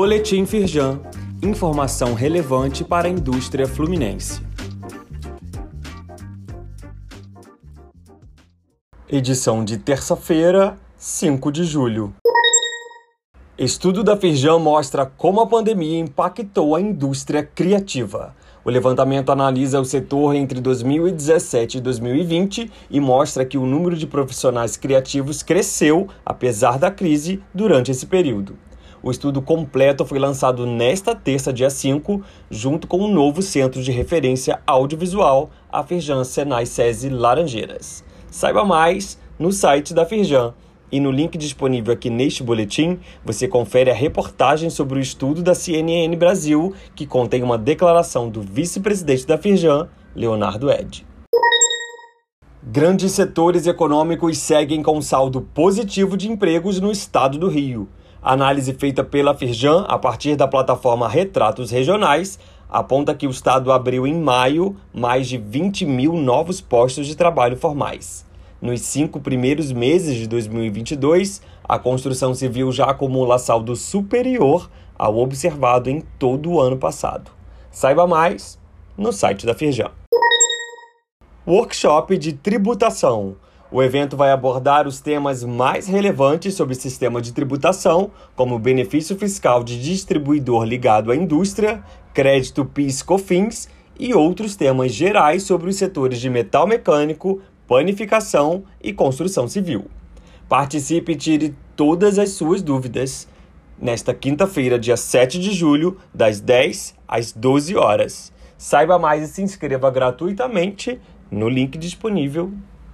Boletim Firjan. Informação relevante para a indústria fluminense. Edição de terça-feira, 5 de julho. Estudo da Firjan mostra como a pandemia impactou a indústria criativa. O levantamento analisa o setor entre 2017 e 2020 e mostra que o número de profissionais criativos cresceu, apesar da crise, durante esse período. O estudo completo foi lançado nesta terça, dia 5, junto com o novo Centro de Referência Audiovisual, a Firjan Senai SESI Laranjeiras. Saiba mais no site da Firjan. E no link disponível aqui neste boletim, você confere a reportagem sobre o estudo da CNN Brasil, que contém uma declaração do vice-presidente da Firjan, Leonardo Ed. Grandes setores econômicos seguem com saldo positivo de empregos no estado do Rio. Análise feita pela Firjan a partir da plataforma Retratos Regionais aponta que o estado abriu em maio mais de 20 mil novos postos de trabalho formais. Nos cinco primeiros meses de 2022, a construção civil já acumula saldo superior ao observado em todo o ano passado. Saiba mais no site da Firjan. Workshop de tributação. O evento vai abordar os temas mais relevantes sobre o sistema de tributação, como benefício fiscal de distribuidor ligado à indústria, crédito PIS/COFINS e outros temas gerais sobre os setores de metal mecânico, panificação e construção civil. Participe e tire todas as suas dúvidas nesta quinta-feira, dia 7 de julho, das 10 às 12 horas. Saiba mais e se inscreva gratuitamente no link disponível